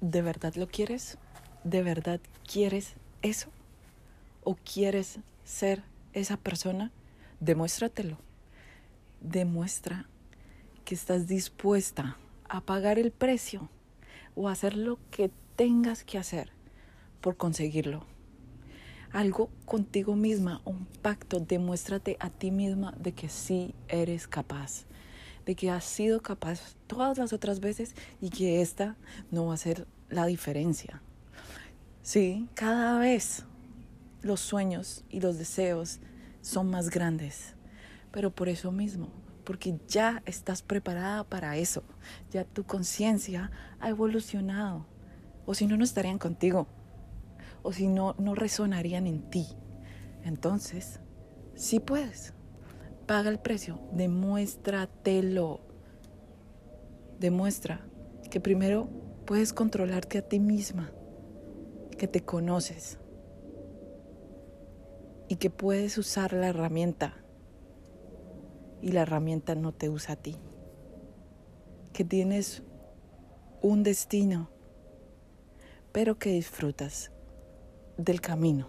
¿De verdad lo quieres? ¿De verdad quieres eso? ¿O quieres ser esa persona? Demuéstratelo. Demuestra que estás dispuesta a pagar el precio o hacer lo que tengas que hacer por conseguirlo. Algo contigo misma, un pacto, demuéstrate a ti misma de que sí eres capaz, de que has sido capaz todas las otras veces y que esta no va a ser la diferencia. Sí, cada vez los sueños y los deseos son más grandes, pero por eso mismo, porque ya estás preparada para eso, ya tu conciencia ha evolucionado, o si no, no estarían contigo, o si no, no resonarían en ti. Entonces, sí puedes paga el precio, demuéstratelo. Demuestra que primero puedes controlarte a ti misma, que te conoces y que puedes usar la herramienta y la herramienta no te usa a ti. Que tienes un destino, pero que disfrutas del camino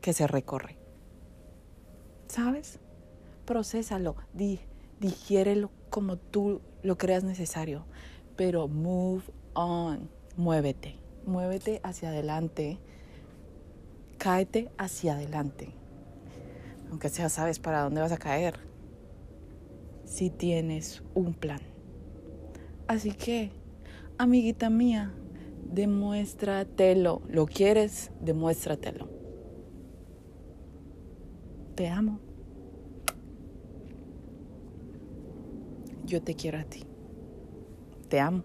que se recorre. ¿Sabes? Procésalo, di, digiérelo como tú lo creas necesario, pero move on, muévete, muévete hacia adelante, cáete hacia adelante, aunque sea sabes para dónde vas a caer, si tienes un plan. Así que, amiguita mía, demuéstratelo, lo quieres, demuéstratelo. Te amo. Yo te quiero a ti. Te amo.